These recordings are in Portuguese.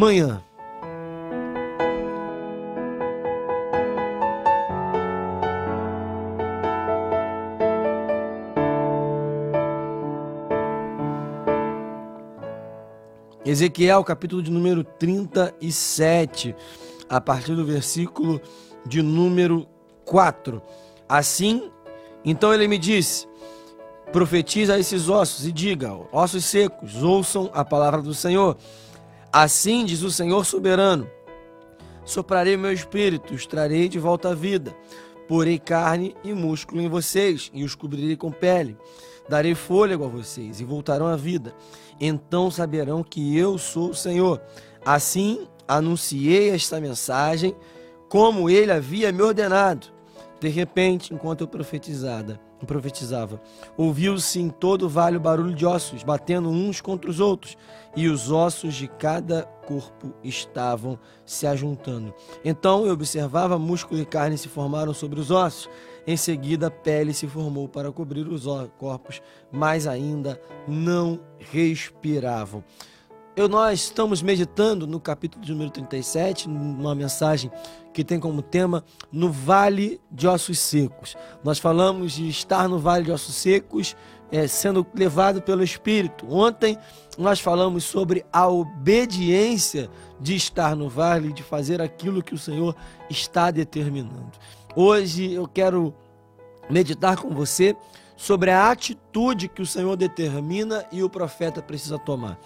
Amanhã. Ezequiel, capítulo de número 37, a partir do versículo de número 4. Assim, então ele me disse: Profetiza esses ossos e diga: Ossos secos, ouçam a palavra do Senhor. Assim diz o Senhor soberano: Soprarei meu espírito, os trarei de volta à vida. Porei carne e músculo em vocês e os cobrirei com pele. Darei fôlego a vocês e voltarão à vida. Então saberão que eu sou o Senhor. Assim anunciei esta mensagem como ele havia me ordenado. De repente, enquanto eu profetizada, profetizava, ouviu-se em todo o vale o barulho de ossos, batendo uns contra os outros, e os ossos de cada corpo estavam se ajuntando. Então eu observava músculo e carne se formaram sobre os ossos. Em seguida, pele se formou para cobrir os corpos, mas ainda não respiravam. Eu, nós estamos meditando no capítulo de número 37, numa mensagem que tem como tema No Vale de Ossos Secos. Nós falamos de estar no Vale de Ossos Secos, é, sendo levado pelo Espírito. Ontem nós falamos sobre a obediência de estar no vale, de fazer aquilo que o Senhor está determinando. Hoje eu quero meditar com você sobre a atitude que o Senhor determina e o profeta precisa tomar.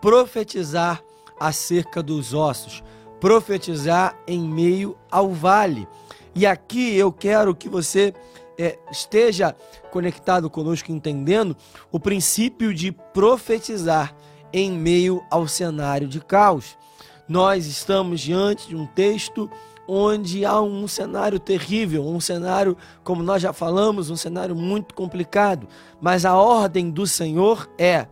Profetizar acerca dos ossos profetizar em meio ao vale. E aqui eu quero que você é, esteja conectado conosco, entendendo o princípio de profetizar em meio ao cenário de caos. Nós estamos diante de um texto onde há um cenário terrível, um cenário, como nós já falamos, um cenário muito complicado, mas a ordem do Senhor é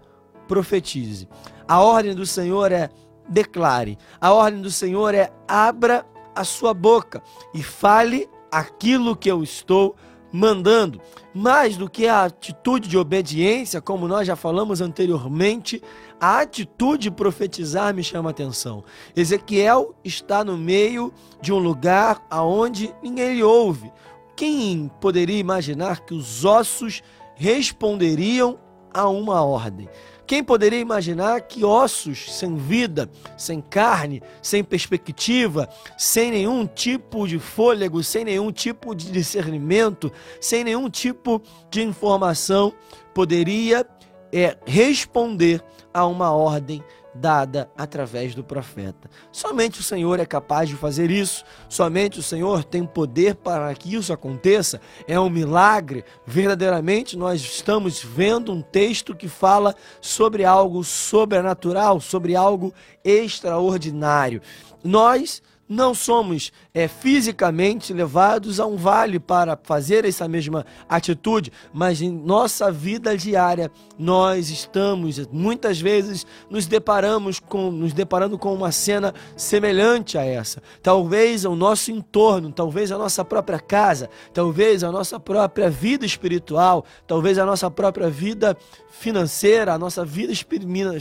profetize. A ordem do Senhor é declare. A ordem do Senhor é: abra a sua boca e fale aquilo que eu estou mandando. Mais do que a atitude de obediência, como nós já falamos anteriormente, a atitude de profetizar me chama a atenção. Ezequiel está no meio de um lugar aonde ninguém lhe ouve. Quem poderia imaginar que os ossos responderiam a uma ordem? Quem poderia imaginar que ossos sem vida, sem carne, sem perspectiva, sem nenhum tipo de fôlego, sem nenhum tipo de discernimento, sem nenhum tipo de informação, poderia é, responder a uma ordem dada através do profeta. Somente o Senhor é capaz de fazer isso, somente o Senhor tem poder para que isso aconteça. É um milagre. Verdadeiramente, nós estamos vendo um texto que fala sobre algo sobrenatural, sobre algo extraordinário. Nós não somos é, fisicamente levados a um vale para fazer essa mesma atitude, mas em nossa vida diária nós estamos muitas vezes nos deparamos com nos deparando com uma cena semelhante a essa. Talvez o nosso entorno, talvez a nossa própria casa, talvez a nossa própria vida espiritual, talvez a nossa própria vida financeira, a nossa vida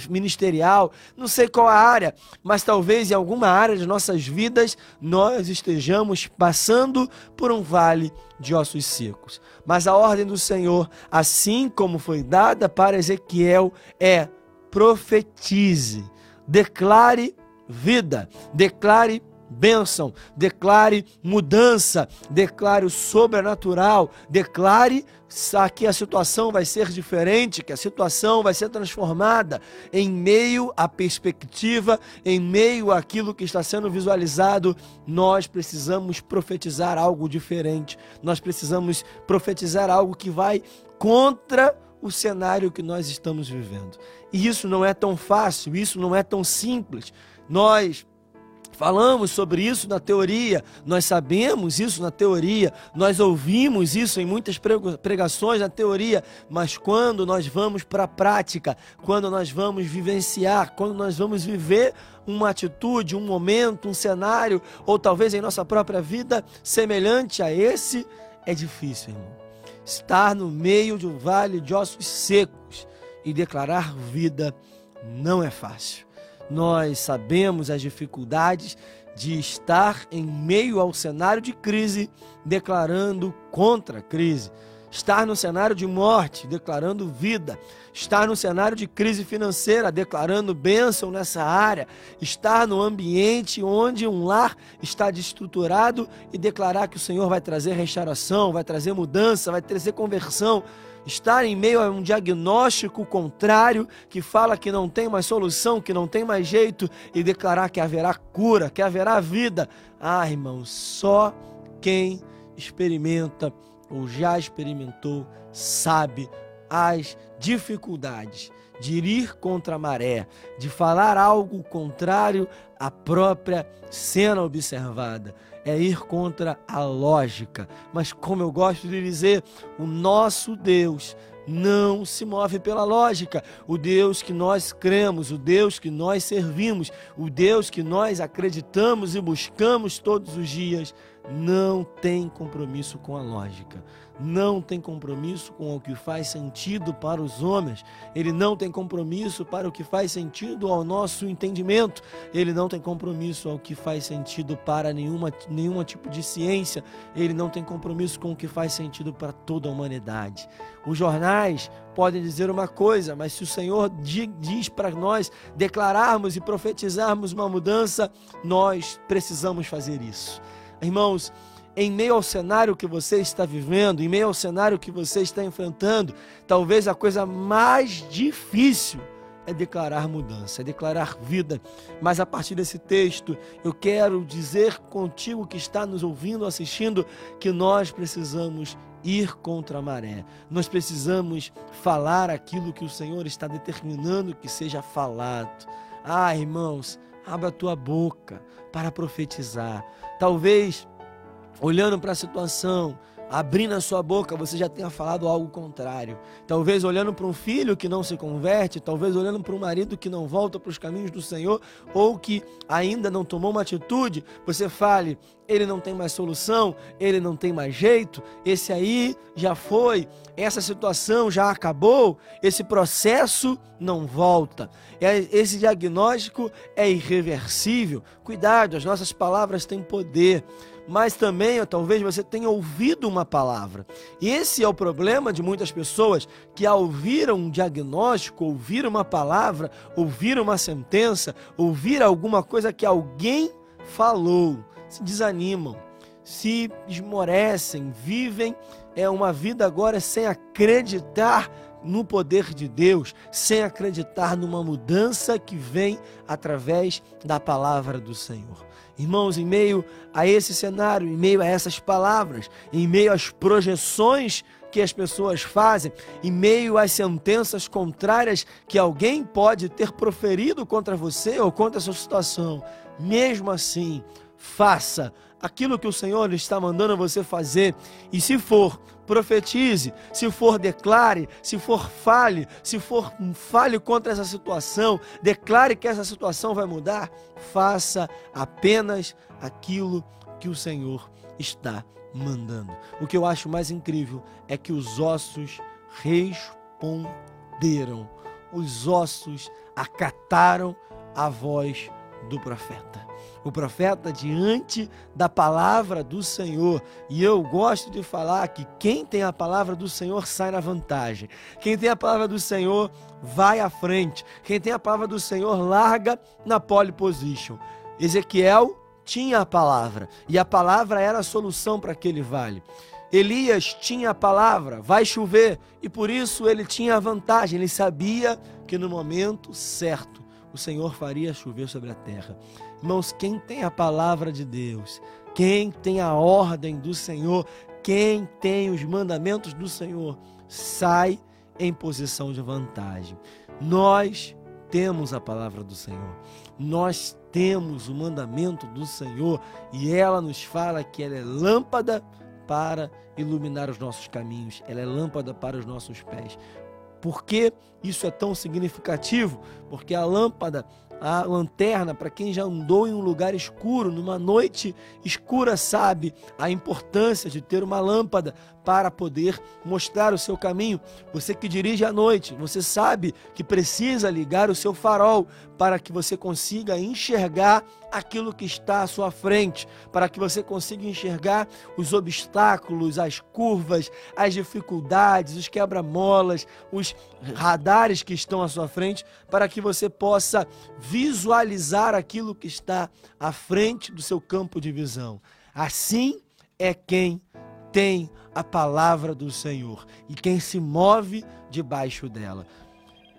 ministerial, não sei qual a área, mas talvez em alguma área de nossas vidas nós estejamos passando por um vale de ossos secos. Mas a ordem do Senhor, assim como foi dada para Ezequiel, é profetize, declare vida, declare bênção, declare mudança, declare o sobrenatural, declare que a situação vai ser diferente, que a situação vai ser transformada em meio à perspectiva, em meio àquilo que está sendo visualizado. Nós precisamos profetizar algo diferente, nós precisamos profetizar algo que vai contra o cenário que nós estamos vivendo. E isso não é tão fácil, isso não é tão simples. Nós Falamos sobre isso na teoria, nós sabemos isso na teoria, nós ouvimos isso em muitas pregações na teoria, mas quando nós vamos para a prática, quando nós vamos vivenciar, quando nós vamos viver uma atitude, um momento, um cenário, ou talvez em nossa própria vida semelhante a esse, é difícil, irmão. Estar no meio de um vale de ossos secos e declarar vida não é fácil nós sabemos as dificuldades de estar em meio ao cenário de crise, declarando contra a crise. Estar no cenário de morte, declarando vida. Estar no cenário de crise financeira, declarando bênção nessa área. Estar no ambiente onde um lar está destruturado e declarar que o Senhor vai trazer restauração, vai trazer mudança, vai trazer conversão estar em meio a um diagnóstico contrário que fala que não tem mais solução, que não tem mais jeito e declarar que haverá cura, que haverá vida. Ah, irmãos, só quem experimenta ou já experimentou sabe as dificuldades de ir contra a maré, de falar algo contrário à própria cena observada é ir contra a lógica. Mas, como eu gosto de dizer, o nosso Deus não se move pela lógica. O Deus que nós cremos, o Deus que nós servimos, o Deus que nós acreditamos e buscamos todos os dias, não tem compromisso com a lógica não tem compromisso com o que faz sentido para os homens, ele não tem compromisso para o que faz sentido ao nosso entendimento, ele não tem compromisso ao que faz sentido para nenhuma, nenhum tipo de ciência, ele não tem compromisso com o que faz sentido para toda a humanidade. Os jornais podem dizer uma coisa, mas se o Senhor diz para nós declararmos e profetizarmos uma mudança, nós precisamos fazer isso. Irmãos, em meio ao cenário que você está vivendo, em meio ao cenário que você está enfrentando, talvez a coisa mais difícil é declarar mudança, é declarar vida. Mas a partir desse texto, eu quero dizer contigo que está nos ouvindo, assistindo, que nós precisamos ir contra a maré. Nós precisamos falar aquilo que o Senhor está determinando que seja falado. Ah, irmãos, abra a tua boca para profetizar. Talvez olhando para a situação, abrindo a sua boca, você já tenha falado algo contrário. Talvez olhando para um filho que não se converte, talvez olhando para um marido que não volta para os caminhos do Senhor, ou que ainda não tomou uma atitude, você fale: ele não tem mais solução, ele não tem mais jeito, esse aí já foi, essa situação já acabou, esse processo não volta. Esse diagnóstico é irreversível. Cuidado, as nossas palavras têm poder mas também talvez você tenha ouvido uma palavra. E esse é o problema de muitas pessoas que ao ouvir um diagnóstico, ouvir uma palavra, ouvir uma sentença, ouvir alguma coisa que alguém falou, se desanimam, se esmorecem, vivem é uma vida agora sem acreditar no poder de Deus, sem acreditar numa mudança que vem através da palavra do Senhor. Irmãos, em meio a esse cenário, em meio a essas palavras, em meio às projeções que as pessoas fazem, em meio às sentenças contrárias que alguém pode ter proferido contra você ou contra a sua situação, mesmo assim, faça aquilo que o Senhor está mandando você fazer. E se for, profetize. Se for, declare. Se for, fale. Se for, fale contra essa situação. Declare que essa situação vai mudar. Faça apenas aquilo que o Senhor está mandando. O que eu acho mais incrível é que os ossos responderam. Os ossos acataram a voz do profeta o profeta diante da palavra do Senhor. E eu gosto de falar que quem tem a palavra do Senhor sai na vantagem. Quem tem a palavra do Senhor vai à frente. Quem tem a palavra do Senhor larga na pole position. Ezequiel tinha a palavra e a palavra era a solução para aquele vale. Elias tinha a palavra, vai chover, e por isso ele tinha a vantagem, ele sabia que no momento certo o Senhor faria chover sobre a terra. Irmãos, quem tem a palavra de Deus, quem tem a ordem do Senhor, quem tem os mandamentos do Senhor, sai em posição de vantagem. Nós temos a palavra do Senhor, nós temos o mandamento do Senhor e ela nos fala que ela é lâmpada para iluminar os nossos caminhos, ela é lâmpada para os nossos pés. Por que isso é tão significativo? Porque a lâmpada a lanterna, para quem já andou em um lugar escuro, numa noite escura, sabe a importância de ter uma lâmpada para poder mostrar o seu caminho. Você que dirige à noite, você sabe que precisa ligar o seu farol para que você consiga enxergar aquilo que está à sua frente, para que você consiga enxergar os obstáculos, as curvas, as dificuldades, os quebra-molas, os radares que estão à sua frente, para que você possa visualizar aquilo que está à frente do seu campo de visão. Assim é quem tem a palavra do Senhor e quem se move debaixo dela.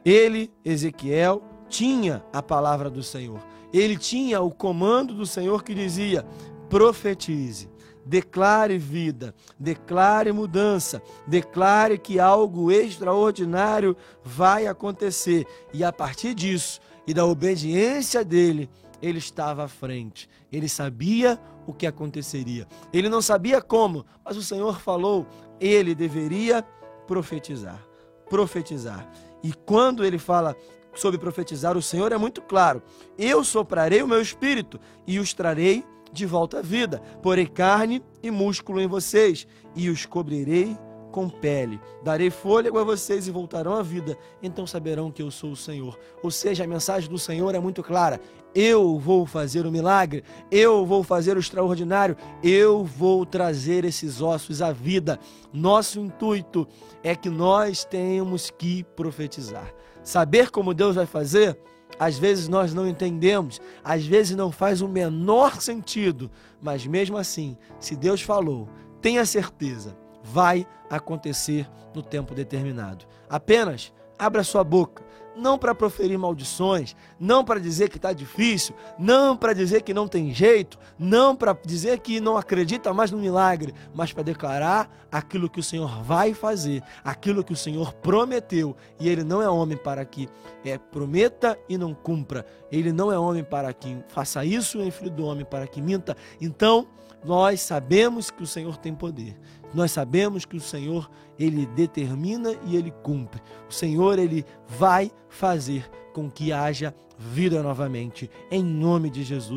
Ele, Ezequiel, tinha a palavra do Senhor. Ele tinha o comando do Senhor que dizia: profetize, declare vida, declare mudança, declare que algo extraordinário vai acontecer. E a partir disso e da obediência dele, ele estava à frente. Ele sabia o que aconteceria. Ele não sabia como, mas o Senhor falou, ele deveria profetizar. Profetizar. E quando ele fala sobre profetizar, o Senhor é muito claro: eu soprarei o meu espírito e os trarei de volta à vida. Porei carne e músculo em vocês e os cobrirei com pele. Darei fôlego a vocês e voltarão à vida. Então saberão que eu sou o Senhor. Ou seja, a mensagem do Senhor é muito clara. Eu vou fazer o milagre, eu vou fazer o extraordinário, eu vou trazer esses ossos à vida. Nosso intuito é que nós tenhamos que profetizar. Saber como Deus vai fazer, às vezes nós não entendemos, às vezes não faz o menor sentido, mas mesmo assim, se Deus falou, tenha certeza vai acontecer no tempo determinado. Apenas abra sua boca, não para proferir maldições, não para dizer que está difícil, não para dizer que não tem jeito, não para dizer que não acredita mais no milagre, mas para declarar aquilo que o Senhor vai fazer, aquilo que o Senhor prometeu. E Ele não é homem para que é, prometa e não cumpra. Ele não é homem para que faça isso, nem filho do homem para que minta. Então, nós sabemos que o Senhor tem poder. Nós sabemos que o Senhor, ele determina e ele cumpre. O Senhor, ele vai fazer com que haja vida novamente, em nome de Jesus.